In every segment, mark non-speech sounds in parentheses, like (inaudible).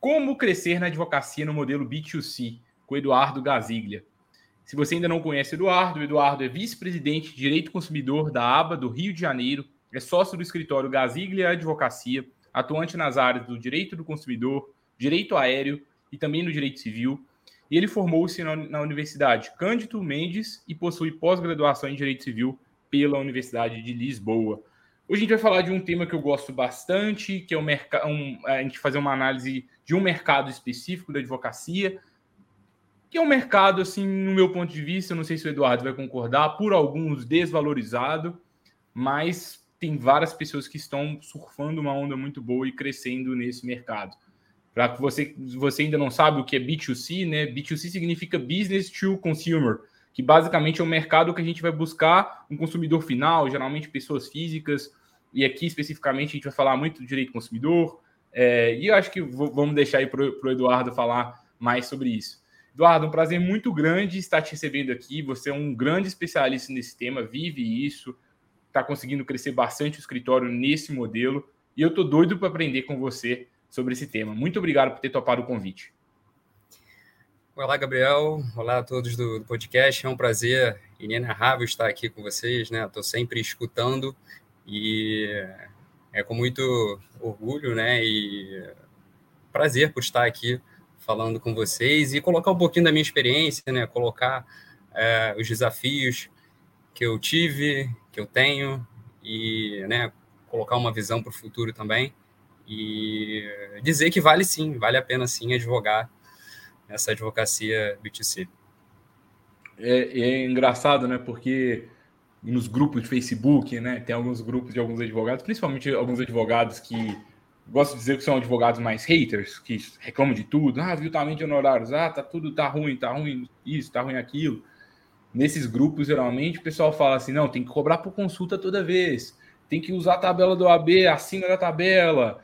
Como crescer na advocacia no modelo B2C, com Eduardo Gaziglia. Se você ainda não conhece Eduardo, o Eduardo é vice-presidente de Direito Consumidor da ABA do Rio de Janeiro, é sócio do escritório Gaziglia Advocacia, atuante nas áreas do direito do consumidor, direito aéreo e também no direito civil. E ele formou-se na, Universidade Cândido Mendes e possui pós-graduação em direito civil pela Universidade de Lisboa. Hoje a gente vai falar de um tema que eu gosto bastante, que é o mercado, um, a gente fazer uma análise de um mercado específico da advocacia, que é um mercado, assim, no meu ponto de vista, eu não sei se o Eduardo vai concordar, por alguns desvalorizado, mas tem várias pessoas que estão surfando uma onda muito boa e crescendo nesse mercado. Para que você, você ainda não sabe o que é B2C, né? B2C significa Business to Consumer, que basicamente é um mercado que a gente vai buscar um consumidor final, geralmente pessoas físicas, e aqui especificamente a gente vai falar muito do direito consumidor, é, e eu acho que vamos deixar aí para o Eduardo falar mais sobre isso. Eduardo, um prazer muito grande estar te recebendo aqui. Você é um grande especialista nesse tema, vive isso, está conseguindo crescer bastante o escritório nesse modelo, e eu estou doido para aprender com você sobre esse tema. Muito obrigado por ter topado o convite. Olá, Gabriel. Olá a todos do, podcast. É um prazer inenarrável estar aqui com vocês. Né? Estou sempre escutando e é com muito orgulho né? e prazer por estar aqui falando com vocês e colocar um pouquinho da minha experiência, né? colocar é, os desafios que eu tive, que eu tenho e né, colocar uma visão para o futuro também e dizer que vale sim, vale a pena sim advogar essa advocacia B2C. É, é, engraçado, né? Porque nos grupos de Facebook, né? Tem alguns grupos de alguns advogados, principalmente alguns advogados que gosto de dizer que são advogados mais haters, que reclamam de tudo. Ah, viu também de honorários. Ah, tá tudo, tá ruim, tá ruim isso, tá ruim aquilo. Nesses grupos, geralmente, o pessoal fala assim: não, tem que cobrar por consulta toda vez, tem que usar a tabela do AB acima da tabela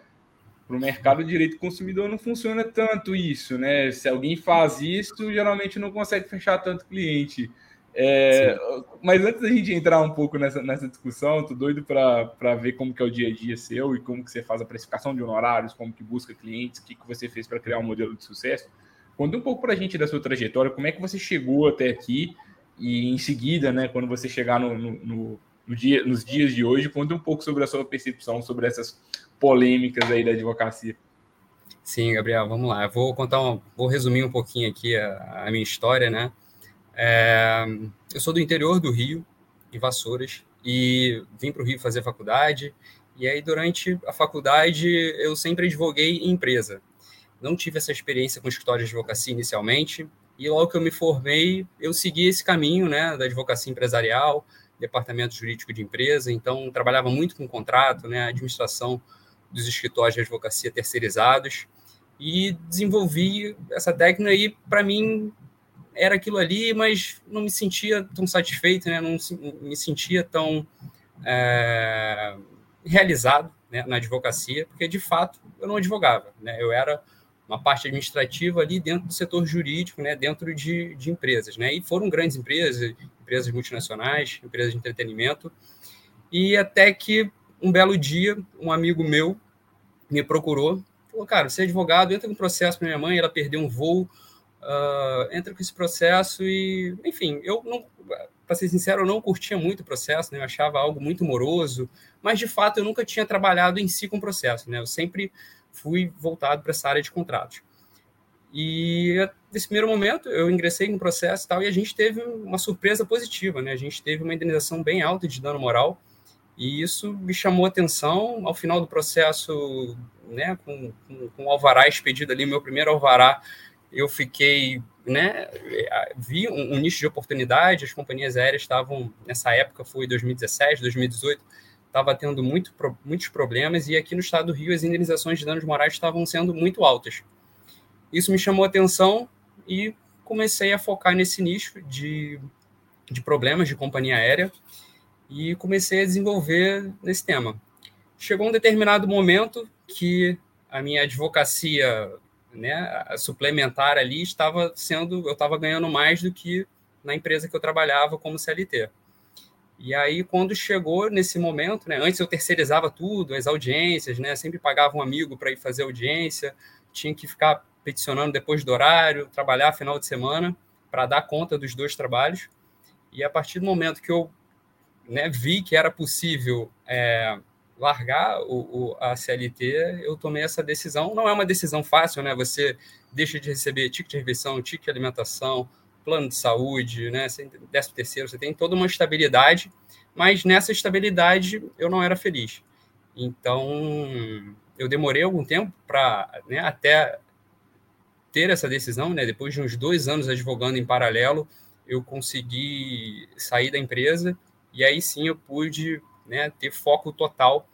para o mercado de direito consumidor não funciona tanto isso, né? Se alguém faz isso, geralmente não consegue fechar tanto cliente. É, mas antes da gente entrar um pouco nessa, nessa discussão, tô doido para ver como que é o dia a dia seu e como que você faz a precificação de honorários, como que busca clientes, o que, que você fez para criar um modelo de sucesso. Conta um pouco para a gente da sua trajetória, como é que você chegou até aqui e em seguida, né, quando você chegar no, no, no, no dia, nos dias de hoje, conta um pouco sobre a sua percepção sobre essas polêmicas aí da advocacia. Sim, Gabriel, vamos lá. Eu vou contar, um, vou resumir um pouquinho aqui a, a minha história, né? É, eu sou do interior do Rio, de Vassouras, e vim para o Rio fazer faculdade. E aí, durante a faculdade, eu sempre advoguei em empresa. Não tive essa experiência com escritório de advocacia inicialmente, e logo que eu me formei, eu segui esse caminho, né, da advocacia empresarial, departamento jurídico de empresa, então trabalhava muito com contrato, né, administração dos escritórios de advocacia terceirizados e desenvolvi essa técnica e para mim era aquilo ali, mas não me sentia tão satisfeito, né? não me sentia tão é, realizado né, na advocacia, porque de fato eu não advogava, né? eu era uma parte administrativa ali dentro do setor jurídico, né, dentro de, de empresas, né, e foram grandes empresas, empresas multinacionais, empresas de entretenimento, e até que um belo dia um amigo meu me procurou, falou, cara, você é advogado, entra com processo para minha mãe, ela perdeu um voo, uh, entra com esse processo e, enfim, eu não, para ser sincero, eu não curtia muito o processo, né? eu achava algo muito moroso, mas de fato eu nunca tinha trabalhado em si com processo, né? Eu sempre fui voltado para essa área de contratos. E nesse primeiro momento eu ingressei no processo e tal, e a gente teve uma surpresa positiva, né? A gente teve uma indenização bem alta de dano moral, e isso me chamou atenção. Ao final do processo, né, com, com, com o alvará expedido ali, meu primeiro alvará, eu fiquei, né, vi um, um, nicho de oportunidade. As companhias aéreas estavam, nessa época, foi 2017, 2018, estava tendo muito, muitos problemas, e aqui no estado do Rio as indenizações de danos morais estavam sendo muito altas. Isso me chamou a atenção, e comecei a focar nesse nicho de, de problemas de companhia aérea e comecei a desenvolver nesse tema. Chegou um determinado momento que a minha advocacia né, suplementar ali estava sendo, eu estava ganhando mais do que na empresa que eu trabalhava como CLT. E aí, quando chegou nesse momento, né, antes eu terceirizava tudo, as audiências, né, sempre pagava um amigo para ir fazer audiência, tinha que ficar peticionando depois do horário, trabalhar final de semana para dar conta dos dois trabalhos. E a partir do momento que eu né, vi que era possível é, largar o, o, a CLT, eu tomei essa decisão. Não é uma decisão fácil, né? Você deixa de receber ticket de refeição, ticket de alimentação, plano de saúde, né? Décimo terceiro, você tem toda uma estabilidade, mas nessa estabilidade eu não era feliz. Então, eu demorei algum tempo para, né, até ter essa decisão, né? Depois de uns dois anos advogando em paralelo, eu consegui sair da empresa e aí sim eu pude né, ter foco total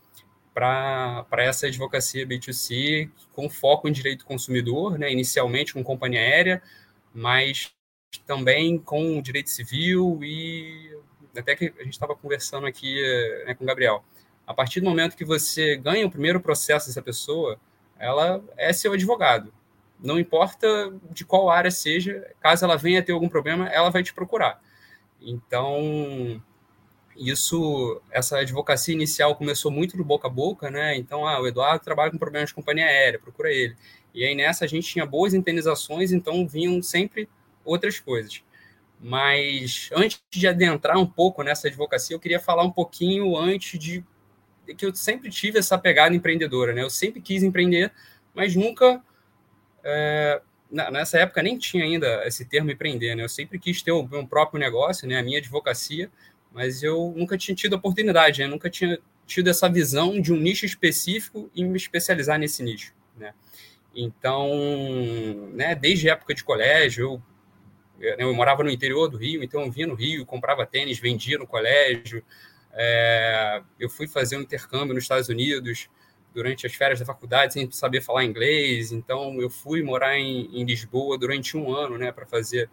para essa advocacia B2C, com foco em direito do consumidor, né, inicialmente com companhia aérea, mas também com direito civil e até que a gente estava conversando aqui né, com o Gabriel. A partir do momento que você ganha o primeiro processo dessa pessoa, ela é seu advogado. Não importa de qual área seja, caso ela venha ter algum problema, ela vai te procurar. Então, isso, essa advocacia inicial começou muito do boca a boca, né? Então, ah, o Eduardo trabalha com problemas de companhia aérea, procura ele. E aí nessa a gente tinha boas indenizações, então vinham sempre outras coisas. Mas antes de adentrar um pouco nessa advocacia, eu queria falar um pouquinho antes de que eu sempre tive essa pegada empreendedora, né? Eu sempre quis empreender, mas nunca é, nessa época nem tinha ainda esse termo empreender, né? Eu sempre quis ter o meu próprio negócio, né? A minha advocacia, mas eu nunca tinha tido oportunidade, né? nunca tinha tido essa visão de um nicho específico e me especializar nesse nicho, né? Então, né, desde a época de colégio, eu, eu, morava no interior do Rio, então eu vinha no Rio, comprava tênis, vendia no colégio. É, eu fui fazer um intercâmbio nos Estados Unidos durante as férias da faculdade, sem saber falar inglês. Então, eu fui morar em, em Lisboa durante um ano, né, para fazer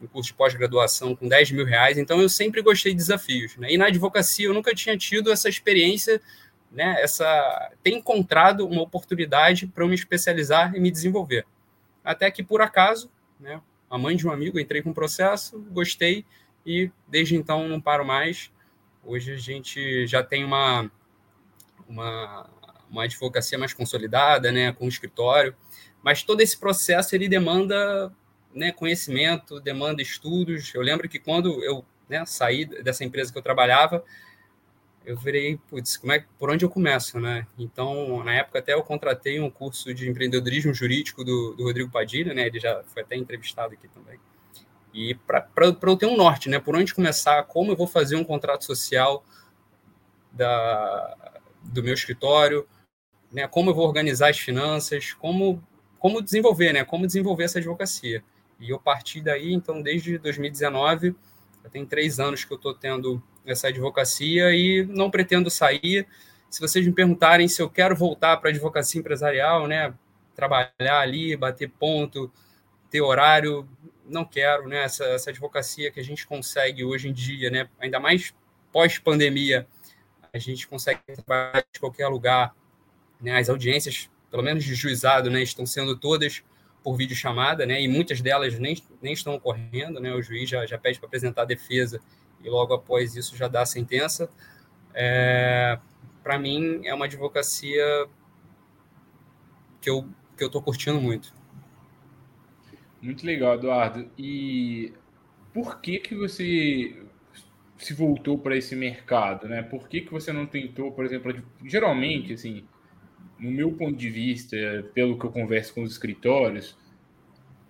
um curso de pós-graduação com 10 mil reais, então eu sempre gostei de desafios. Né? E na advocacia eu nunca tinha tido essa experiência, né? essa ter encontrado uma oportunidade para eu me especializar e me desenvolver. Até que, por acaso, né, a mãe de um amigo, entrei com um processo, gostei e desde então não paro mais. Hoje a gente já tem uma, uma, uma advocacia mais consolidada, né, com um escritório, mas todo esse processo ele demanda né, conhecimento, demanda estudos. Eu lembro que quando eu né, saí dessa empresa que eu trabalhava, eu virei, putz, como é, por onde eu começo, né? Então, na época até eu contratei um curso de empreendedorismo jurídico do, do Rodrigo Padilha, né? Ele já foi até entrevistado aqui também. E para eu ter um norte, né? Por onde começar, como eu vou fazer um contrato social da, do meu escritório, né? Como eu vou organizar as finanças, como como desenvolver, né? Como desenvolver essa advocacia. E eu parti daí, então, desde 2019, já tem três anos que eu estou tendo essa advocacia e não pretendo sair. Se vocês me perguntarem se eu quero voltar para a advocacia empresarial, né, trabalhar ali, bater ponto, ter horário, não quero, né? Essa, essa advocacia que a gente consegue hoje em dia, né, ainda mais pós-pandemia, a gente consegue trabalhar de qualquer lugar, né? As audiências, pelo menos de juizado, né, estão sendo todas por videochamada, né? E muitas delas nem, nem estão ocorrendo, né? O juiz já, já pede para apresentar a defesa e logo após isso já dá a sentença. É, para mim é uma advocacia que eu que eu estou curtindo muito. Muito legal, Eduardo. E por que que você se voltou para esse mercado, né? Por que que você não tentou, por exemplo, geralmente assim, no meu ponto de vista, pelo que eu converso com os escritórios,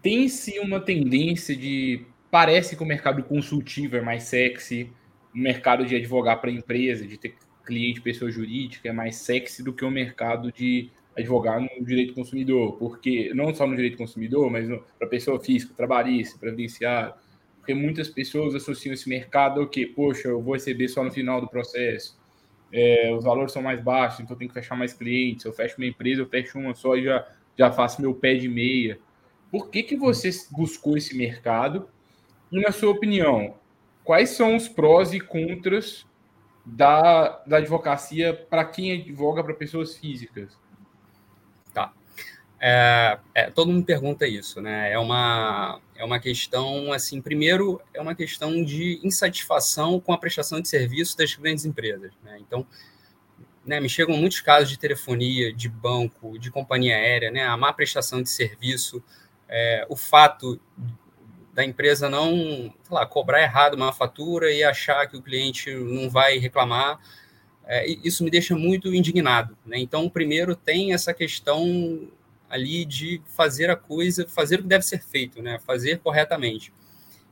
tem-se uma tendência de. Parece que o mercado consultivo é mais sexy, o mercado de advogar para empresa, de ter cliente, pessoa jurídica, é mais sexy do que o mercado de advogar no direito consumidor, porque não só no direito consumidor, mas para pessoa física, trabalhista, previdenciário, porque muitas pessoas associam esse mercado ao que, poxa, eu vou receber só no final do processo, é, os valores são mais baixos, então eu tenho que fechar mais clientes. Eu fecho uma empresa, eu fecho uma só e já, já faço meu pé de meia. Por que, que você buscou esse mercado? E, na sua opinião, quais são os prós e contras da, da advocacia para quem advoga para pessoas físicas? É, é, todo mundo pergunta isso, né? É uma, é uma questão, assim, primeiro, é uma questão de insatisfação com a prestação de serviço das grandes empresas. Né? Então, né, me chegam muitos casos de telefonia, de banco, de companhia aérea, né? A má prestação de serviço, é, o fato da empresa não lá, cobrar errado uma fatura e achar que o cliente não vai reclamar, é, isso me deixa muito indignado. Né? Então, primeiro tem essa questão ali de fazer a coisa, fazer o que deve ser feito, né? fazer corretamente.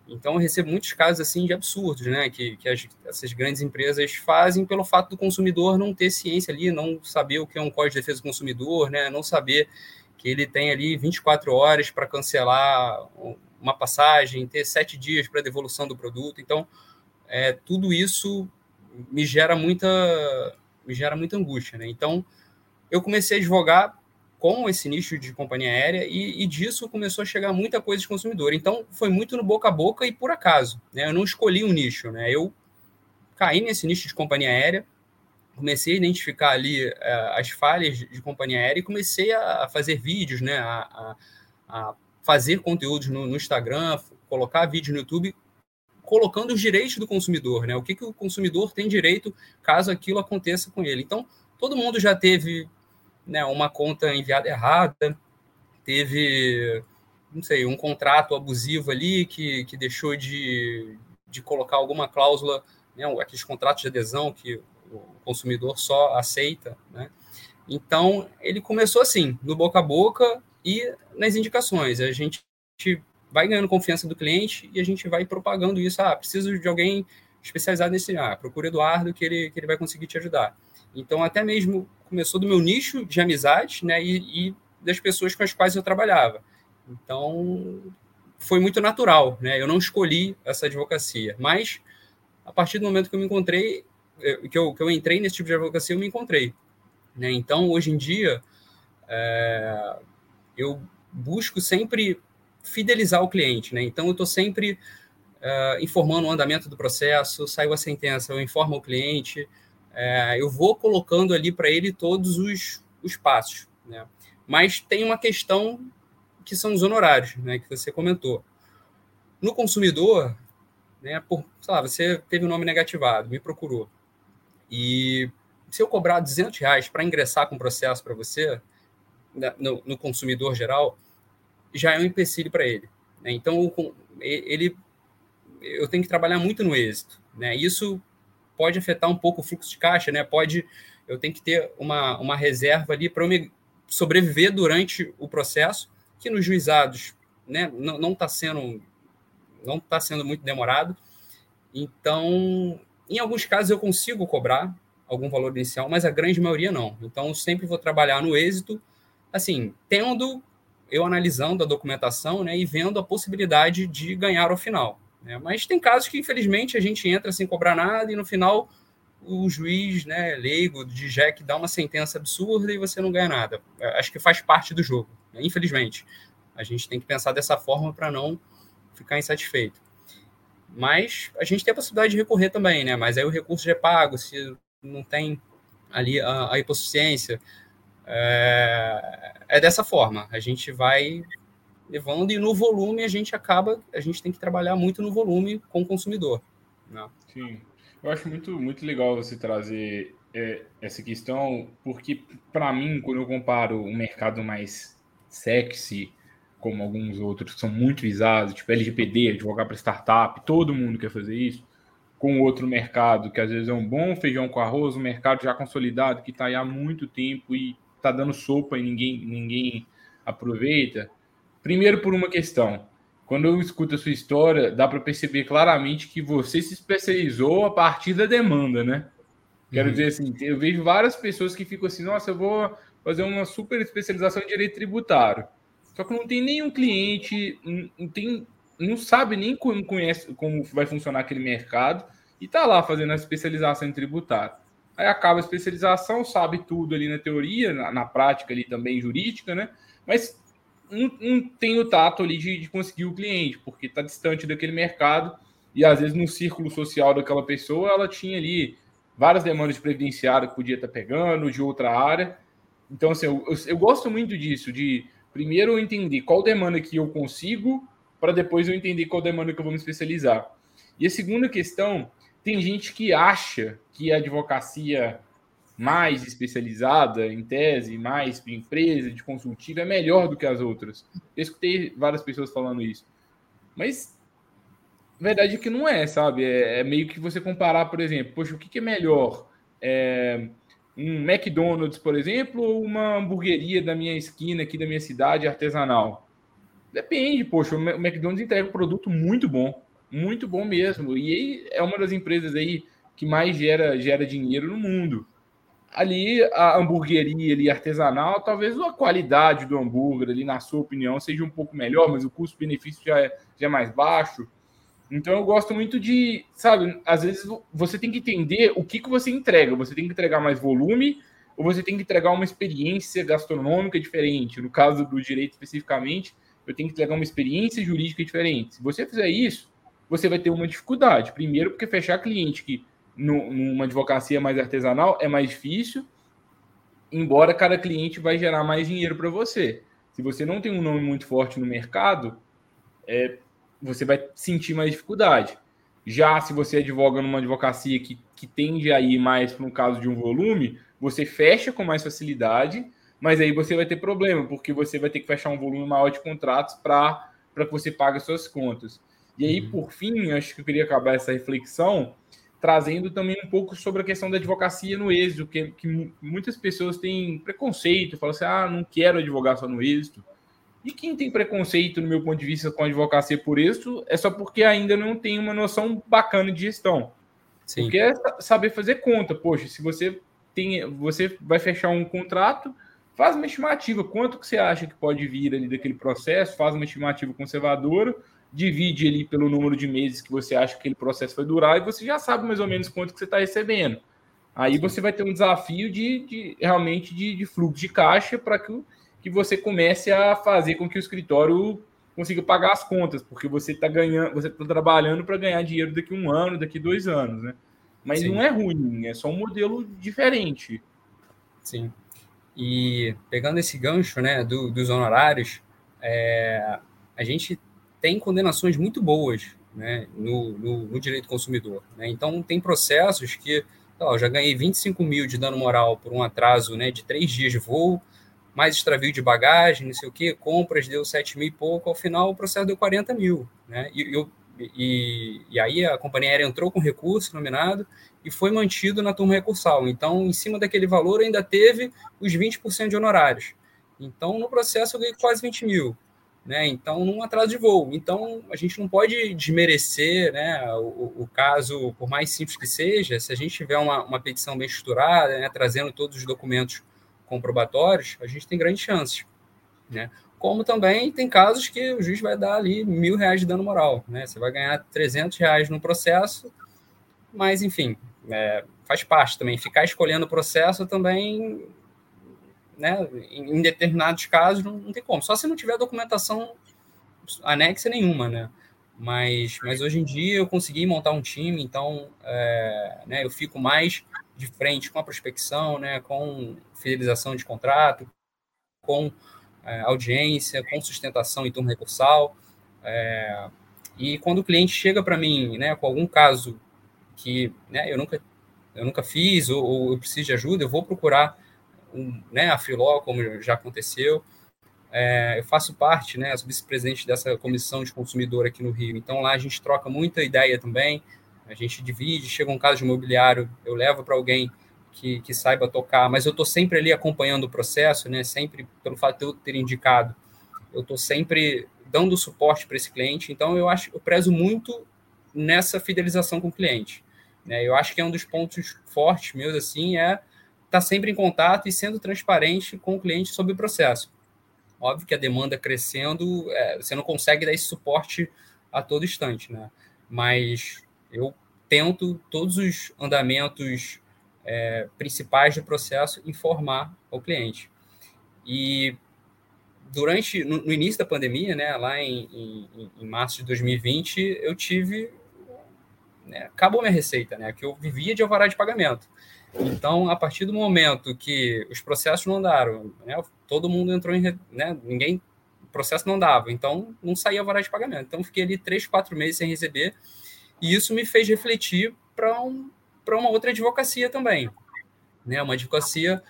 Então, eu recebo muitos casos assim de absurdos, né? Que, que as, essas grandes empresas fazem pelo fato do consumidor não ter ciência ali, não saber o que é um código de defesa do consumidor, né? Não saber que ele tem ali 24 horas para cancelar uma passagem, ter sete dias para devolução do produto. Então, é, tudo isso me gera muita me gera muita angústia, né? Então, eu comecei a advogar com esse nicho de companhia aérea e, e, disso começou a chegar muita coisa de consumidor. Então, foi muito no boca a boca e por acaso. Né? Eu não escolhi um nicho, né? Eu caí nesse nicho de companhia aérea, comecei a identificar ali uh, as falhas de companhia aérea e comecei a fazer vídeos, né? A, a, a fazer conteúdos no, no, Instagram, colocar vídeo no YouTube, colocando os direitos do consumidor, né? O que, que o consumidor tem direito caso aquilo aconteça com ele. Então, todo mundo já teve né, uma conta enviada errada, teve, não sei, um contrato abusivo ali que, que deixou de, de colocar alguma cláusula, né, aqueles contratos de adesão que o consumidor só aceita, né? Então, ele começou assim, no boca a boca e nas indicações. A gente vai ganhando confiança do cliente e a gente vai propagando isso. Ah, preciso de alguém especializado nesse. Ah, procura Eduardo que ele, que ele vai conseguir te ajudar. Então, até mesmo começou do meu nicho de amizade, né, e, e das pessoas com as quais eu trabalhava. Então, foi muito natural, né? Eu não escolhi essa advocacia, mas a partir do momento que eu me encontrei, eh, que eu, que eu entrei nesse tipo de advocacia, eu me encontrei. Né? Então, hoje em dia, é, eu busco sempre fidelizar o cliente. Né? Então, eu estou sempre é, informando o andamento do processo, saiu a sentença, eu informo o cliente, é, eu vou colocando ali para ele todos os, os passos. Né? Mas tem uma questão que são os honorários, né, que você comentou. No consumidor, né, por, sei lá, você teve o um nome negativado, me procurou. E se eu cobrar 200 reais para ingressar com o processo para você, né, no, no, consumidor geral, já é um empecilho para ele. Né? Então, ele, eu tenho que trabalhar muito no êxito. Né? Isso pode afetar um pouco o fluxo de caixa, né? Pode, eu tenho que ter uma, uma reserva ali para me sobreviver durante o processo, que nos juizados, né, não está sendo não está sendo muito demorado. Então, em alguns casos eu consigo cobrar algum valor inicial, mas a grande maioria não. Então, sempre vou trabalhar no êxito, assim, tendo eu analisando a documentação, né, e vendo a possibilidade de ganhar ao final. Né? Mas tem casos que, infelizmente, a gente entra sem cobrar nada e no final o juiz né, leigo de Jack dá uma sentença absurda e você não ganha nada. Acho que faz parte do jogo, né? infelizmente. A gente tem que pensar dessa forma para não ficar insatisfeito. Mas a gente tem a possibilidade de recorrer também, né? Mas aí o recurso já é pago, se não tem ali a, a hipossuficiência. É, é dessa forma. A gente vai levando e no volume a gente acaba, a gente tem que trabalhar muito no volume com o consumidor. Né? Sim, eu acho muito, muito legal você trazer é, essa questão, porque para mim, quando eu comparo um mercado mais sexy, como alguns outros que são muito visados, tipo LGPD, advogar para startup, todo mundo quer fazer isso, com outro mercado que às vezes é um bom feijão com arroz, um mercado já consolidado que está aí há muito tempo e está dando sopa e ninguém, ninguém aproveita, Primeiro, por uma questão. Quando eu escuto a sua história, dá para perceber claramente que você se especializou a partir da demanda, né? Quero uhum. dizer assim, eu vejo várias pessoas que ficam assim, nossa, eu vou fazer uma super especialização em direito tributário. Só que não tem nenhum cliente, não, tem, não sabe nem como conhece como vai funcionar aquele mercado e tá lá fazendo a especialização em tributário. Aí acaba a especialização, sabe tudo ali na teoria, na, na prática ali também jurídica, né? Mas não, não tem o tato ali de, de conseguir o cliente, porque está distante daquele mercado e às vezes no círculo social daquela pessoa ela tinha ali várias demandas de previdenciário que podia estar tá pegando, de outra área. Então, assim, eu, eu, eu gosto muito disso, de primeiro eu entender qual demanda que eu consigo, para depois eu entender qual demanda que eu vou me especializar. E a segunda questão, tem gente que acha que a advocacia mais especializada, em tese, mais empresa, de consultiva, é melhor do que as outras. Eu escutei várias pessoas falando isso. Mas a verdade é que não é, sabe? É, é meio que você comparar, por exemplo, poxa, o que, que é melhor? É, um McDonald's, por exemplo, ou uma hamburgueria da minha esquina aqui da minha cidade artesanal? Depende, poxa, o McDonald's entrega um produto muito bom, muito bom mesmo. E é uma das empresas aí que mais gera, gera dinheiro no mundo ali a hamburgueria ali artesanal, talvez a qualidade do hambúrguer ali, na sua opinião, seja um pouco melhor, mas o custo-benefício já é, já é mais baixo. Então eu gosto muito de, sabe, às vezes você tem que entender o que, que você entrega. Você tem que entregar mais volume ou você tem que entregar uma experiência gastronômica diferente. No caso do direito especificamente, eu tenho que entregar uma experiência jurídica diferente. Se você fizer isso, você vai ter uma dificuldade. Primeiro, porque fechar cliente que no, numa advocacia mais artesanal é mais difícil, embora cada cliente vai gerar mais dinheiro para você. Se você não tem um nome muito forte no mercado, é, você vai sentir mais dificuldade. Já se você advoga numa advocacia que, que tende a ir mais para um caso de um volume, você fecha com mais facilidade, mas aí você vai ter problema, porque você vai ter que fechar um volume maior de contratos para que você pague as suas contas. E aí, uhum. por fim, acho que eu queria acabar essa reflexão trazendo também um pouco sobre a questão da advocacia no êxito, que, que muitas pessoas têm preconceito, falam assim, ah, não quero advogar só no êxito. E quem tem preconceito, no meu ponto de vista, com a advocacia por êxito, é só porque ainda não tem uma noção bacana de gestão. Sim. Porque é saber fazer conta. Poxa, se você tem, você vai fechar um contrato, faz uma estimativa. Quanto que você acha que pode vir ali daquele processo? Faz uma estimativa conservadora divide ali pelo número de meses que você acha que aquele processo vai durar e você já sabe mais ou menos quanto que você está recebendo. Aí você vai ter um desafio de, de realmente de, de, fluxo de caixa para que, que você comece a fazer com que o escritório consiga pagar as contas, porque você está ganhando, você está trabalhando para ganhar dinheiro daqui um ano, daqui dois anos, né? Mas Sim. não é ruim, é só um modelo diferente. Sim. E pegando esse gancho, né, do, dos honorários, é, a gente tem condenações muito boas né, no, no, no direito consumidor. Né? Então, tem processos que ó, já ganhei 25 mil de dano moral por um atraso né, de três dias de voo, mais extravio de bagagem, não sei o quê, compras deu 7 mil e pouco, ao final o processo deu 40 mil. Né? E, eu, e, e aí a companhia aérea entrou com recurso nominado e foi mantido na turma recursal. Então, em cima daquele valor, ainda teve os 20% de honorários. Então, no processo, eu ganhei quase 20 mil né? Então, num atraso de voo. Então, a gente não pode desmerecer, né? O, o caso, por mais simples que seja, se a gente tiver uma, uma petição bem estruturada, né? trazendo todos os documentos comprobatórios, a gente tem grandes chances, né? Como também tem casos que o juiz vai dar ali mil reais de dano moral, né? Você vai ganhar 300 reais no processo, mas enfim, é, faz parte também. Ficar escolhendo o processo também né, em determinados casos não, não, tem como, só se não tiver documentação anexa nenhuma, né? Mas, mas hoje em dia eu consegui montar um time, então é, né, eu fico mais de frente com a prospecção, né, com fidelização de contrato, com é, audiência, com sustentação em turno recursal. É, e quando o cliente chega para mim né, com algum caso que né, eu, nunca, eu nunca fiz ou, ou eu preciso de ajuda, eu vou procurar um, né, a Filó, como já aconteceu. É, eu faço parte, né, sou vice-presidente dessa comissão de consumidor aqui no Rio. Então lá a gente troca muita ideia também, a gente divide, chega um caso de imobiliário, eu levo para alguém que, que, saiba tocar, mas eu estou sempre ali acompanhando o processo, né, sempre pelo fato de eu ter indicado, eu estou sempre dando suporte para esse cliente. Então eu acho, eu prezo muito nessa fidelização com o cliente. Né? Eu acho que é um dos pontos fortes meus assim é estar tá sempre em contato e sendo transparente com o cliente sobre o processo. Óbvio que a demanda crescendo, é, você não consegue dar esse suporte a todo instante, né? Mas eu tento todos os andamentos é, principais do processo informar ao cliente. E durante no, no, início da pandemia, né, lá em, em, em março de 2020, eu tive né, acabou minha receita, né, que eu vivia de alvará de pagamento. Então, a partir do momento que os processos não andaram, né, todo mundo entrou em, né, ninguém, o processo não dava, então não saía alvará de pagamento. Então, fiquei ali três, quatro meses sem receber, e isso me fez refletir para um, uma outra advocacia também, né, uma advocacia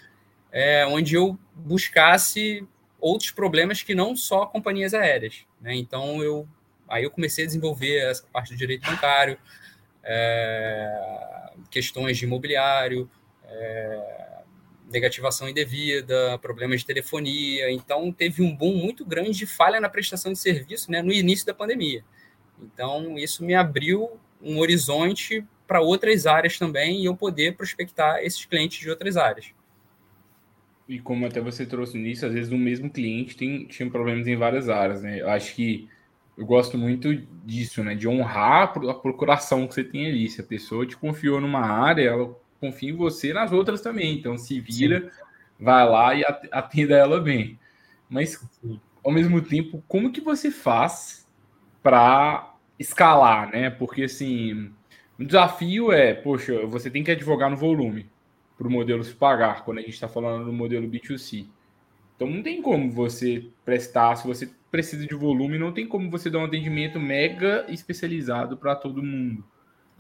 é, onde eu buscasse outros problemas que não só companhias aéreas. Né? Então, eu, aí eu comecei a desenvolver essa parte do direito bancário, é, questões de imobiliário, é, negativação indevida, problemas de telefonia. Então, teve um boom muito grande de falha na prestação de serviço né, no início da pandemia. Então, isso me abriu um horizonte para outras áreas também e eu poder prospectar esses clientes de outras áreas. E como até você trouxe nisso, às vezes o mesmo cliente tem, tinha problemas em várias áreas, né? Eu acho que eu gosto muito disso, né? De honrar a procuração que você tem ali. Se a pessoa te confiou numa área, ela confia em você nas outras também. Então, se vira, Sim. vai lá e atenda ela bem. Mas, ao mesmo tempo, como que você faz para escalar, né? Porque, assim, o desafio é, poxa, você tem que advogar no volume para o modelo se pagar, quando a gente está falando do modelo B2C. Então não tem como você prestar, se você precisa de volume, não tem como você dar um atendimento mega especializado para todo mundo.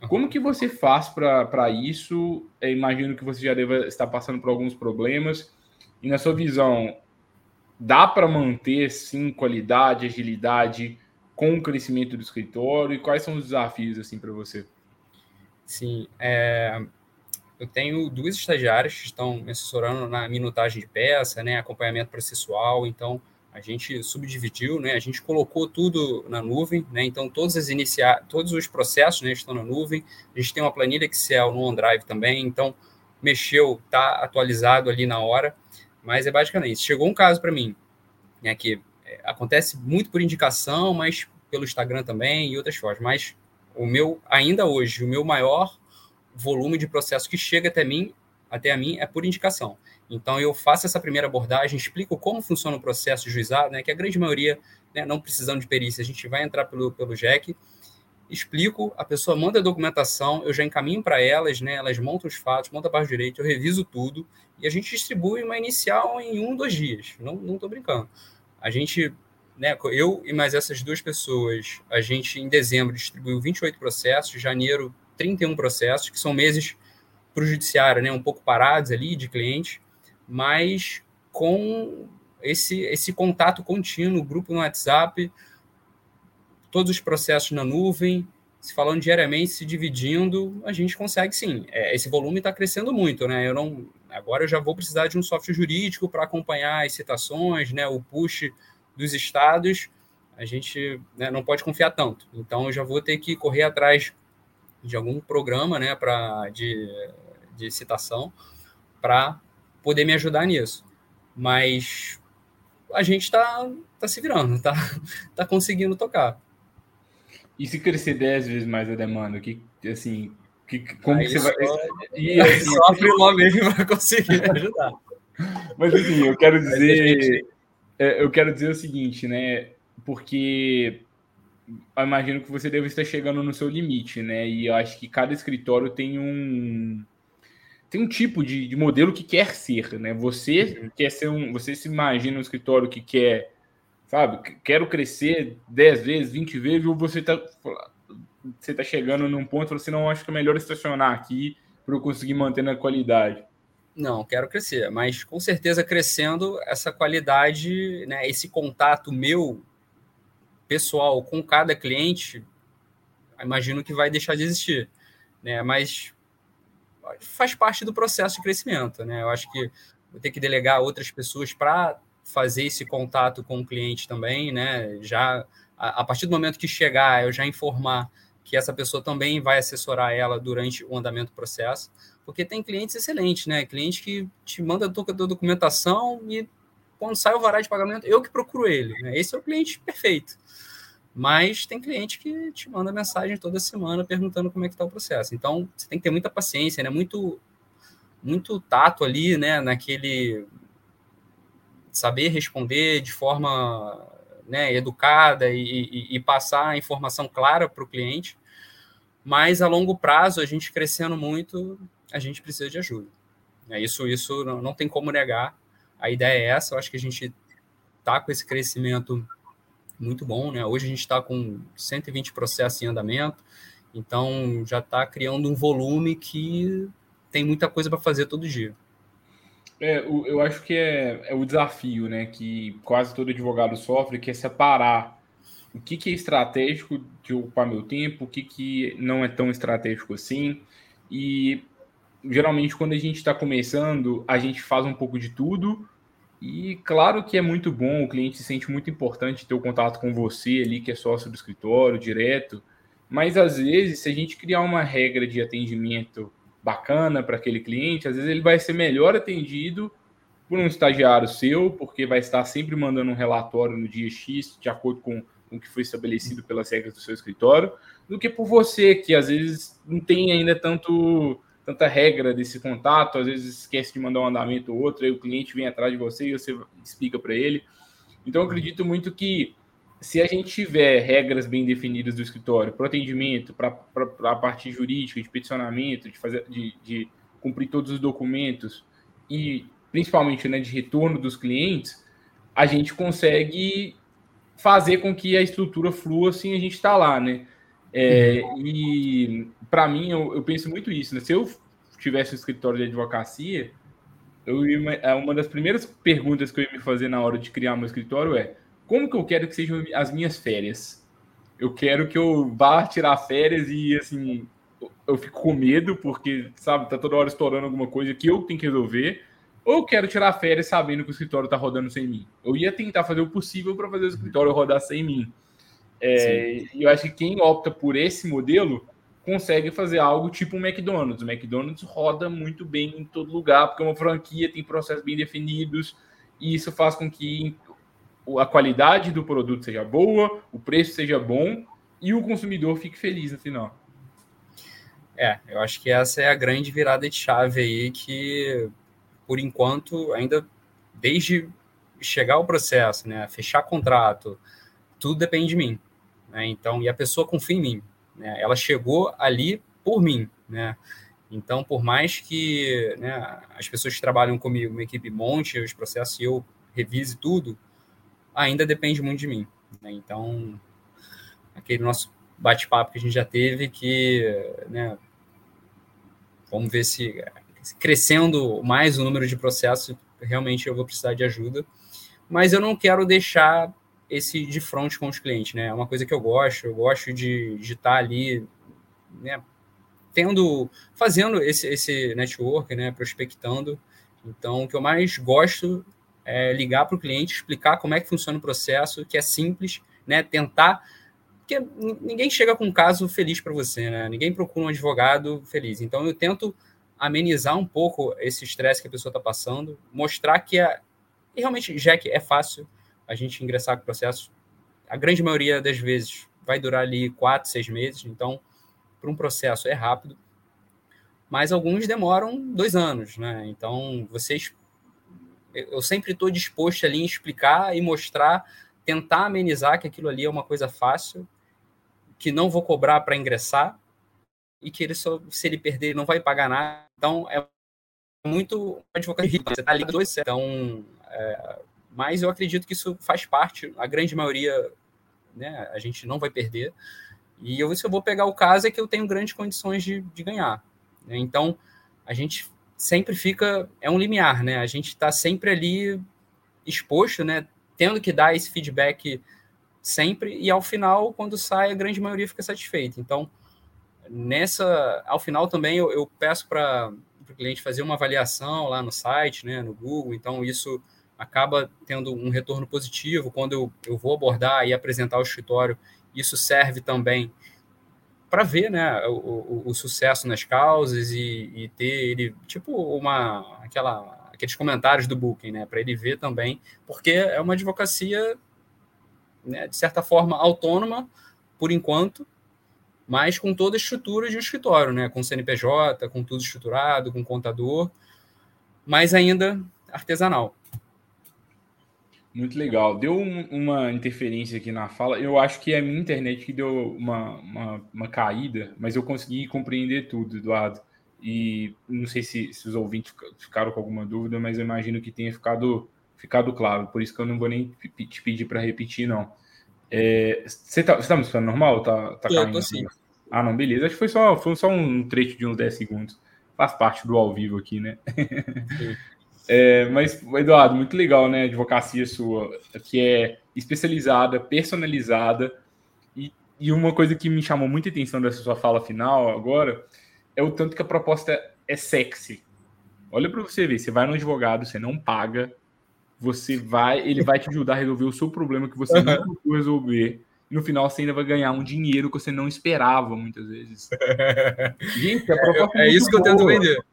Como que você faz para isso? Eu imagino que você já deve estar passando por alguns problemas. E na sua visão, dá para manter sim qualidade, agilidade com o crescimento do escritório? E quais são os desafios assim para você? Sim, é, eu tenho duas estagiárias que estão me assessorando na minutagem de peça, né, acompanhamento processual, então a gente subdividiu, né, a gente colocou tudo na nuvem, né, então todos, as inicia todos os processos né, estão na nuvem, a gente tem uma planilha Excel no OneDrive também, então mexeu, está atualizado ali na hora, mas é basicamente isso. Chegou um caso para mim, né, que é, acontece muito por indicação, mas pelo Instagram também e outras formas, mas o meu, ainda hoje, o meu maior volume de processo que chega até mim, até a mim é por indicação. Então eu faço essa primeira abordagem, explico como funciona o processo juizado, né, que a grande maioria, né, não precisando de perícia, a gente vai entrar pelo, pelo JEC, explico, a pessoa manda a documentação, eu já encaminho para elas, né, elas montam os fatos, montam a parte de direito, eu reviso tudo e a gente distribui uma inicial em um, dois dias. Não estou brincando. A gente, né, eu e mais essas duas pessoas, a gente em dezembro distribuiu 28 processos, janeiro 31 processos, que são meses para o judiciário, né, um pouco parados ali de cliente, mas com esse, esse contato contínuo, grupo no WhatsApp, todos os processos na nuvem, se falando diariamente, se dividindo, a gente consegue sim. É, esse volume está crescendo muito, né? Eu não, agora eu já vou precisar de um software jurídico para acompanhar as citações, né? O push dos estados, a gente né, não pode confiar tanto. Então eu já vou ter que correr atrás de algum programa né, pra, de, de citação para poder me ajudar nisso. Mas a gente está tá se virando, está (laughs) tá conseguindo tocar. E se crescer 10 vezes mais a demanda, que assim, que, como que você vai. E, (laughs) assim, só a mesmo vai conseguir ajudar. (laughs) Mas assim, eu quero dizer. É, eu quero dizer o seguinte, né? Porque eu imagino que você deve estar chegando no seu limite, né? E eu acho que cada escritório tem um tem um tipo de, de modelo que quer ser, né? Você uhum. quer ser um, você se imagina um escritório que quer, sabe, quero crescer 10 vezes, 20 vezes, ou você tá você tá chegando num ponto você não acha que é melhor estacionar aqui para eu conseguir manter na qualidade. Não, quero crescer, mas com certeza crescendo essa qualidade, né, esse contato meu pessoal com cada cliente, imagino que vai deixar de existir, né? Mas faz parte do processo de crescimento, né? Eu acho que vou ter que delegar outras pessoas para fazer esse contato com o cliente também, né? Já a, partir do momento que chegar, eu já informar que essa pessoa também vai assessorar ela durante o andamento do processo, porque tem clientes excelentes, né? Cliente que te manda a documentação e quando sai o varal de pagamento, eu que procuro ele. Né? Esse é o cliente perfeito. Mas tem cliente que te manda mensagem toda semana perguntando como é que está o processo. Então, você tem que ter muita paciência, né? Muito, muito tato ali, né? Naquele... saber responder de forma né, educada e, e, e passar a informação clara para o cliente, mas a longo prazo, a gente crescendo muito, a gente precisa de ajuda. É, isso isso não tem como negar. A ideia é essa, eu acho que a gente está com esse crescimento muito bom. Né? Hoje a gente está com 120 processos em andamento, então já está criando um volume que tem muita coisa para fazer todo dia. É, eu acho que é, é o desafio né, que quase todo advogado sofre, que é separar o que, que é estratégico de ocupar meu tempo, o que, que não é tão estratégico assim. E geralmente, quando a gente está começando, a gente faz um pouco de tudo. E claro que é muito bom, o cliente se sente muito importante ter o contato com você ali, que é sócio do escritório, direto. Mas às vezes, se a gente criar uma regra de atendimento bacana para aquele cliente, às vezes ele vai ser melhor atendido por um estagiário seu, porque vai estar sempre mandando um relatório no dia X, de acordo com o que foi estabelecido pelas regras do seu escritório, do que por você, que às vezes não tem ainda tanto tanta regra desse contato, às vezes esquece de mandar um andamento ou outro, aí o cliente vem atrás de você e você explica para ele. Então, eu acredito muito que se a gente tiver regras bem definidas do escritório para atendimento, para a parte jurídica, de peticionamento, de, fazer, de, de cumprir todos os documentos e principalmente né, de retorno dos clientes, a gente consegue fazer com que a estrutura flua assim a gente está lá, né? É, e para mim, eu, eu, penso muito isso, né? Se eu tivesse um escritório de advocacia, eu ia, é, uma das primeiras perguntas que eu ia me fazer na hora de criar meu escritório é como que eu quero que sejam as minhas férias? Eu quero que eu vá tirar férias e, assim, eu fico com medo porque, sabe, tá toda hora estourando alguma coisa que eu tenho que resolver. Ou eu quero tirar férias sabendo que o escritório tá rodando sem mim. Eu ia tentar fazer o possível para fazer o escritório rodar sem mim. É, e eu acho que quem opta por esse modelo consegue fazer algo tipo o McDonald's. O McDonald's roda muito bem em todo lugar, porque é uma franquia, tem processos bem definidos, e isso faz com que a qualidade do produto seja boa, o preço seja bom e o consumidor fique feliz no final. É, eu acho que essa é a grande virada de chave aí que, por enquanto, ainda desde chegar o processo, né, fechar contrato, tudo depende de mim. Né? Então, e a pessoa confia em mim. Né? Ela chegou ali por mim, né? Então, por mais que né, as pessoas que trabalham comigo, uma equipe monte os processos e eu revise tudo, ainda depende muito de mim. Né? Então, aquele nosso bate-papo que a gente já teve, que né, vamos ver se crescendo mais o número de processos, realmente eu vou precisar de ajuda. Mas eu não quero deixar esse de frente com os clientes, né? É uma coisa que eu gosto, eu gosto de, de estar ali, né? Tendo, fazendo esse, esse network, né? Prospectando. Então, o que eu mais gosto é, ligar para o cliente, explicar como é que funciona o processo, que é simples, né? Tentar. Porque ninguém chega com um caso feliz para você, né? Ninguém procura um advogado feliz. Então eu tento amenizar um pouco esse estresse que a pessoa está passando, mostrar que é. Realmente, Jack, é fácil a gente ingressar com o processo. A grande maioria das vezes vai durar ali quatro, seis meses. Então, para um processo é rápido. Mas alguns demoram dois anos, né? Então, vocês eu sempre estou disposto ali em explicar e mostrar, tentar amenizar que aquilo ali é uma coisa fácil, que não vou cobrar para ingressar e que ele só, se ele perder, ele não vai pagar nada. Então, é muito advogado você está ali dois, então, é, mas eu acredito que isso faz parte, a grande maioria, né, a gente não vai perder. E eu, se eu vou pegar o caso, é que eu tenho grandes condições de, de ganhar. Né? Então, a gente sempre fica é um limiar, né? A gente está sempre ali exposto, né? Tendo que dar esse feedback sempre e ao final, quando sai, a grande maioria fica satisfeita. Então, nessa, ao final também eu, eu peço para o cliente fazer uma avaliação lá no site, né? No Google. Então, isso acaba tendo um retorno positivo quando eu, eu vou abordar e apresentar o escritório. Isso serve também para ver né, o, o, o, sucesso nas causas e, e, ter ele, tipo, uma, aquela, aqueles comentários do Booking, né, para ele ver também, porque é uma advocacia, né, de certa forma, autônoma, por enquanto, mas com toda a estrutura de um escritório, né, com CNPJ, com tudo estruturado, com contador, mas ainda artesanal. Muito legal. Deu um, uma interferência aqui na fala. Eu acho que é a minha internet que deu uma, uma, uma, caída, mas eu consegui compreender tudo, Eduardo. E não sei se, se, os ouvintes ficaram com alguma dúvida, mas eu imagino que tenha ficado, ficado claro. Por isso que eu não vou nem te pedir para repetir, não. É, você está tá me escutando normal? Tá, tá eu tô sim. Ah, não, beleza. Acho que foi só, foi só um trecho de uns 10 segundos. Faz parte do ao vivo aqui, né? (laughs) É, mas, Eduardo, muito legal, né? A advocacia sua, que é especializada, personalizada. E, e uma coisa que me chamou muita atenção dessa sua fala final agora é o tanto que a proposta é sexy. Olha para você ver, você vai no advogado, você não paga, você vai, ele vai te ajudar a resolver o seu problema que você não conseguiu resolver. E no final você ainda vai ganhar um dinheiro que você não esperava muitas vezes. (laughs) Gente, a proposta é, é, é isso que boa. eu tento vender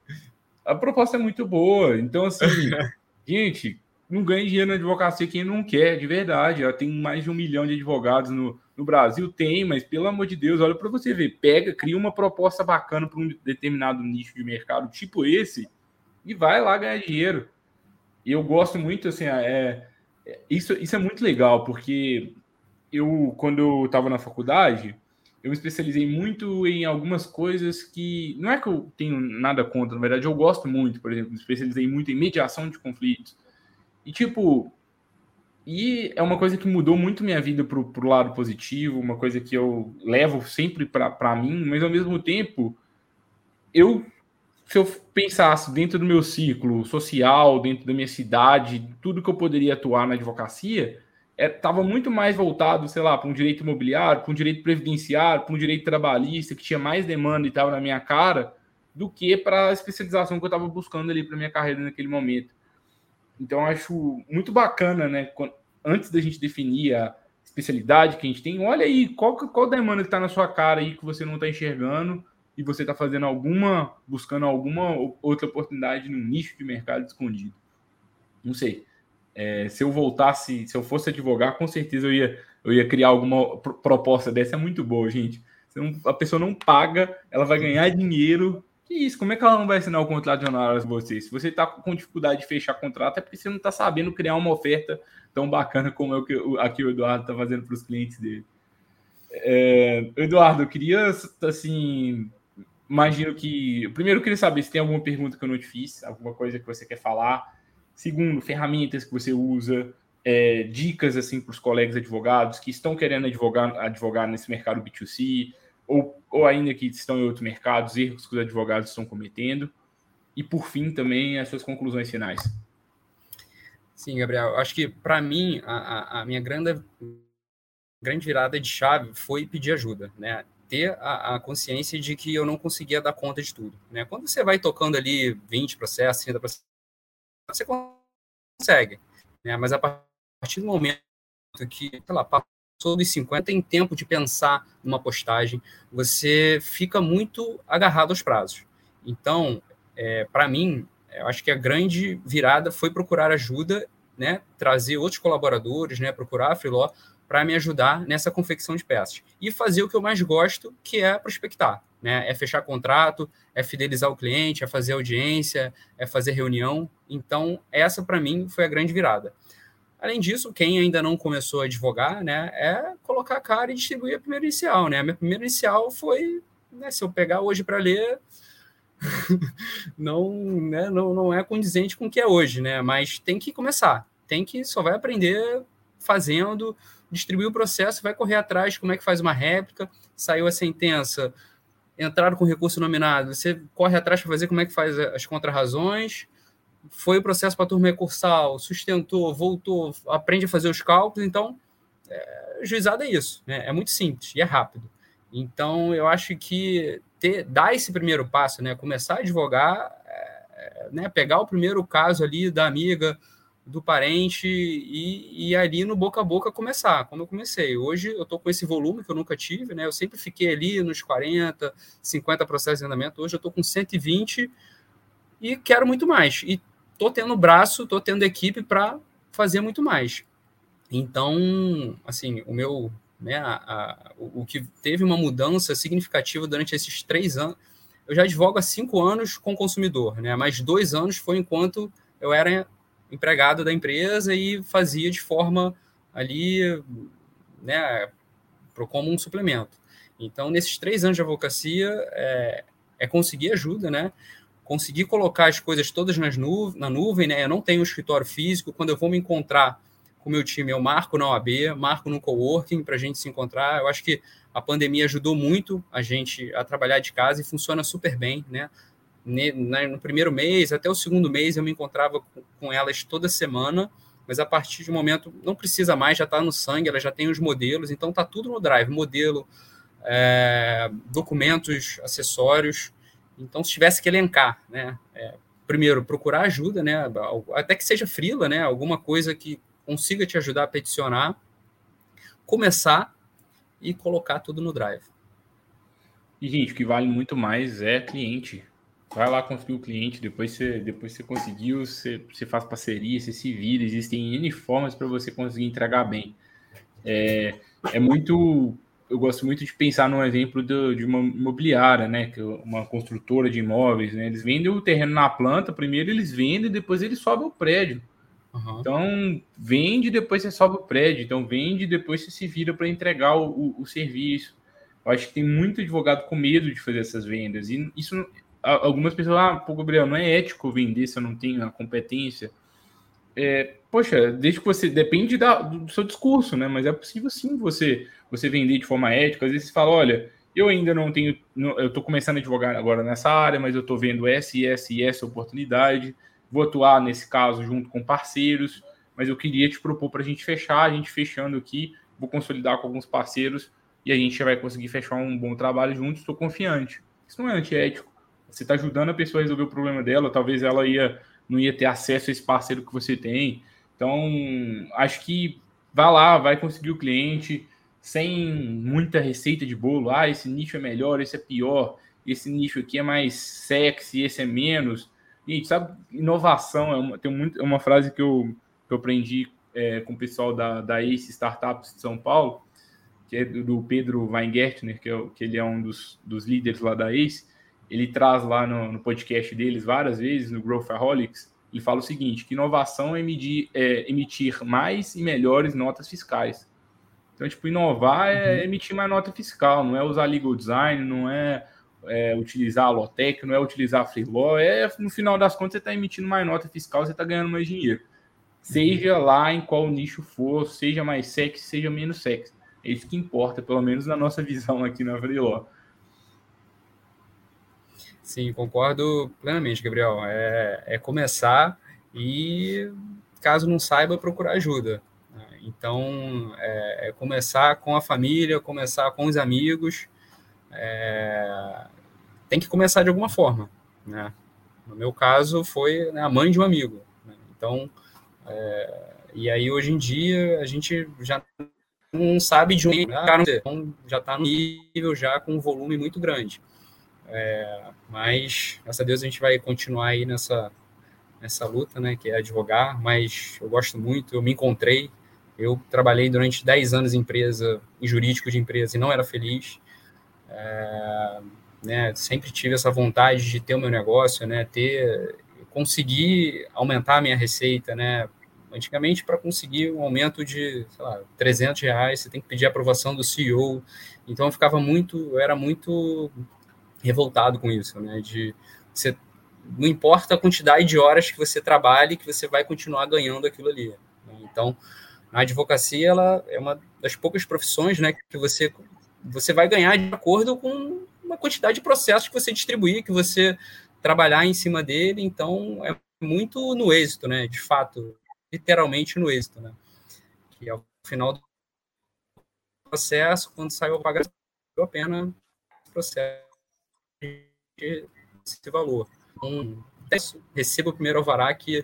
a proposta é muito boa. Então, assim, (laughs) gente, não ganha dinheiro na advocacia quem não quer, de verdade. Ela tem mais de um milhão de advogados no, no Brasil, tem, mas pelo amor de Deus, olha para você ver, pega, cria uma proposta bacana para um determinado nicho de mercado, tipo esse, e vai lá ganhar dinheiro. E eu gosto muito, assim, é, é isso, isso é muito legal, porque eu, quando eu estava na faculdade, eu me especializei muito em algumas coisas que não é que eu tenho nada contra, na verdade eu gosto muito, por exemplo, me especializei muito em mediação de conflitos. E tipo, e é uma coisa que mudou muito minha vida pro, pro lado positivo, uma coisa que eu levo sempre para mim, mas ao mesmo tempo, eu se eu pensasse dentro do meu ciclo social, dentro da minha cidade, tudo que eu poderia atuar na advocacia, estava é, muito mais voltado, sei lá, para um direito imobiliário, para um direito previdenciário, para um direito trabalhista, que tinha mais demanda e estava na minha cara, do que para a especialização que eu estava buscando ali para minha carreira naquele momento. Então, acho muito bacana, né? Antes da gente definir a especialidade que a gente tem, olha aí qual, qual demanda que está na sua cara aí que você não está enxergando e você está fazendo alguma, buscando alguma outra oportunidade no nicho de mercado escondido. Não sei. É, se eu voltasse, se eu fosse advogar, com certeza eu ia, eu ia criar alguma proposta dessa. É muito boa, gente. Não, a pessoa não paga, ela vai ganhar dinheiro. Que isso? Como é que ela não vai assinar o contrato de honorários você? Se você está com dificuldade de fechar contrato, é porque você não está sabendo criar uma oferta tão bacana como é o que aqui o Eduardo está fazendo para os clientes dele. É, Eduardo, eu queria, assim, imagino que. Primeiro, eu queria saber se tem alguma pergunta que eu não te fiz, alguma coisa que você quer falar. Segundo, ferramentas que você usa, é, dicas assim para os colegas advogados que estão querendo advogar, advogar nesse mercado B2C, ou, ou ainda que estão em outros mercados, erros que os advogados estão cometendo. E por fim, também as suas conclusões finais. Sim, Gabriel. Acho que para mim a, a, minha grande, grande virada de chave foi pedir ajuda, né? Ter a, a, consciência de que eu não conseguia dar conta de tudo. Né? Quando você vai tocando ali 20 processos, 30 processos, você consegue. Né? Mas a partir do momento que, sei lá, passou dos 50, tem tempo de pensar numa postagem, você fica muito agarrado aos prazos. Então, é, para mim, eu acho que a grande virada foi procurar ajuda, né, trazer outros colaboradores, né, procurar a Freeló para me ajudar nessa confecção de peças. E fazer o que eu mais gosto, que é prospectar né? É fechar contrato, é fidelizar o cliente, é fazer audiência, é fazer reunião. Então, essa para mim foi a grande virada. Além disso, quem ainda não começou a advogar, né, é colocar a cara e distribuir a primeira inicial, né? A minha primeira inicial foi, né, se eu pegar hoje para ler, (laughs) não, né, não, não é condizente com o que é hoje, né? Mas tem que começar, tem que só vai aprender fazendo, distribuir o processo, vai correr atrás como é que faz uma réplica, saiu a sentença, entraram com recurso nominado, você corre atrás para fazer como é que faz as contrarrazões, foi o processo para a turma recursal, sustentou, voltou, aprende a fazer os cálculos, então, é, juizado é isso, né? é muito simples e é rápido. Então, eu acho que ter, dar esse primeiro passo, né? começar a advogar, é, é né? pegar o primeiro caso ali da amiga, do parente e, e ali no boca a boca começar, como eu comecei. Hoje eu estou com esse volume que eu nunca tive, né? Eu sempre fiquei ali nos 40, 50 processos de andamento. Hoje eu estou com 120 e quero muito mais. E estou tendo braço, estou tendo equipe para fazer muito mais. Então, assim, o meu, né, a, a, o, que teve uma mudança significativa durante esses três anos, eu já advogo há cinco anos com consumidor, né? Mas dois anos foi enquanto eu era empregado da empresa e fazia de forma ali, né, como um suplemento. Então, nesses três anos de advocacia, é, é conseguir ajuda, né? Conseguir colocar as coisas todas nas nu na nuvem, né? Eu não tenho um escritório físico. Quando eu vou me encontrar com o meu time, eu marco na OAB, marco no coworking para a gente se encontrar. Eu acho que a pandemia ajudou muito a gente a trabalhar de casa e funciona super bem, né? No primeiro mês, até o segundo mês, eu me encontrava com elas toda semana, mas a partir de um momento não precisa mais, já está no sangue, ela já tem os modelos, então está tudo no Drive, modelo, é, documentos, acessórios. Então, se tivesse que elencar, né? É, primeiro, procurar ajuda, né? Até que seja frila, né? Alguma coisa que consiga te ajudar a peticionar, começar e colocar tudo no Drive. E, gente, o que vale muito mais é cliente. Vai lá conseguir o cliente, depois você, depois você conseguiu, você, você faz parceria, você se vira, existem N formas para você conseguir entregar bem. É, é muito eu gosto muito de pensar num exemplo de, de uma imobiliária, né? Que é uma construtora de imóveis, né? Eles vendem o terreno na planta, primeiro eles vendem, depois eles sobem o prédio. Uhum. Então, vende, depois você sobe o prédio. Então, vende, depois você se vira para entregar o, o, o, serviço. Eu acho que tem muito advogado com medo de fazer essas vendas. E isso, algumas pessoas, ah, pô, Gabriel, não é ético vender se eu não tenho a competência. É, poxa, desde que você. Depende da, do seu discurso, né? Mas é possível sim você você vender de forma ética. Às vezes você fala, olha, eu ainda não tenho, eu estou começando a advogar agora nessa área, mas eu estou vendo essa e essa e essa oportunidade. Vou atuar nesse caso junto com parceiros, mas eu queria te propor para a gente fechar, a gente fechando aqui, vou consolidar com alguns parceiros e a gente vai conseguir fechar um bom trabalho juntos. Estou confiante. Isso não é antiético. Você está ajudando a pessoa a resolver o problema dela, talvez ela ia não ia ter acesso a esse parceiro que você tem. Então, acho que vá lá, vai conseguir o cliente, sem muita receita de bolo. Ah, esse nicho é melhor, esse é pior, esse nicho aqui é mais sexy, esse é menos. Gente, sabe, inovação é uma, tem muito, é uma frase que eu, que eu aprendi é, com o pessoal da, da Ace Startups de São Paulo, que é do, do Pedro Weingärtner, que, é, que ele é um dos, dos líderes lá da Ace. Ele traz lá no, no podcast deles várias vezes, no Growthaholics, ele fala o seguinte, que inovação é, medir, é emitir mais e melhores notas fiscais. Então, tipo, inovar é uhum. emitir mais nota fiscal, não é usar legal design, não é, é utilizar a Lotec, não é utilizar a Freelaw, é, no final das contas, você está emitindo mais nota fiscal, você está ganhando mais dinheiro. Seja uhum. lá em qual nicho for, seja mais sexy, seja menos sexy. É isso que importa, pelo menos na nossa (laughs) visão aqui na Freelaw. Sim, concordo plenamente, Gabriel. É, é começar e, caso não saiba, procurar ajuda. Então, é, é começar com a família, começar com os amigos. É, tem que começar de alguma forma, né? No meu caso, foi né, a mãe de um amigo. Né? Então, é, e aí hoje em dia a gente já não sabe de onde então, já está no nível já com um volume muito grande. É, mas, graças a Deus, a gente vai continuar aí nessa, nessa luta, né, que é advogar, mas eu gosto muito, eu me encontrei. Eu trabalhei durante 10 anos em empresa, em jurídico de empresa, e não era feliz. É, né, sempre tive essa vontade de ter o meu negócio, né, ter, conseguir aumentar a minha receita, né, antigamente para conseguir um aumento de, sei lá, 300 reais, você tem que pedir a aprovação do CEO, então eu ficava muito, eu era muito revoltado com isso, né, de você, não importa a quantidade de horas que você trabalhe, que você vai continuar ganhando aquilo ali, né? então a advocacia ela é uma das poucas profissões né, que você, você vai ganhar de acordo com uma quantidade de processos que você distribuir, que você trabalhar em cima dele. Então, é muito no êxito, né? De fato, literalmente no êxito, né? Que ao final do processo, quando saiu a pagar, a pena o processo esse valor. Então, receba o primeiro alvará que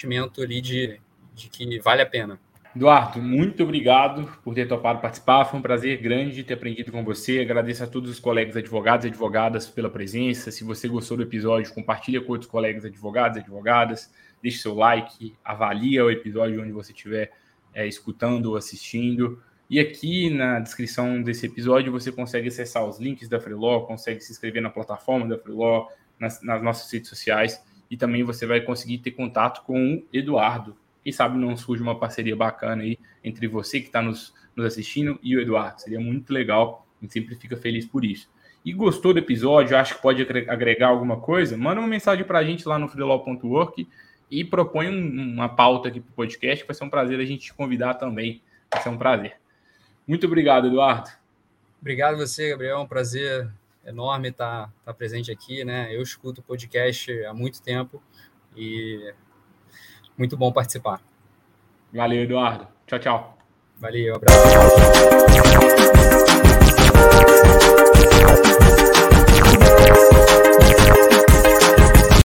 sentimento ali de, de que vale a pena. Eduardo, muito obrigado por ter topado participar. Foi um prazer grande ter aprendido com você. Agradeço a todos os colegas advogados e advogadas pela presença. Se você gostou do episódio, compartilha com outros colegas advogados e advogadas. Deixe seu like, avalia o episódio onde você estiver é, escutando ou assistindo. E aqui na descrição desse episódio você consegue acessar os links da Freeló, consegue se inscrever na plataforma da Freeló, nas, nas nossas redes sociais e também você vai conseguir ter contato com o Eduardo. Quem sabe não surge uma parceria bacana aí entre você que está nos, nos assistindo e o Eduardo. Seria muito legal, a gente sempre fica feliz por isso. E gostou do episódio, acha que pode agregar alguma coisa? Manda uma mensagem para a gente lá no freelaw.work e propõe um, uma pauta aqui para o podcast. Vai ser um prazer a gente te convidar também. Vai ser um prazer. Muito obrigado, Eduardo. Obrigado você, Gabriel. É um prazer enorme estar, estar presente aqui. Né? Eu escuto o podcast há muito tempo e muito bom participar. Valeu, Eduardo. Tchau, tchau. Valeu, abraço.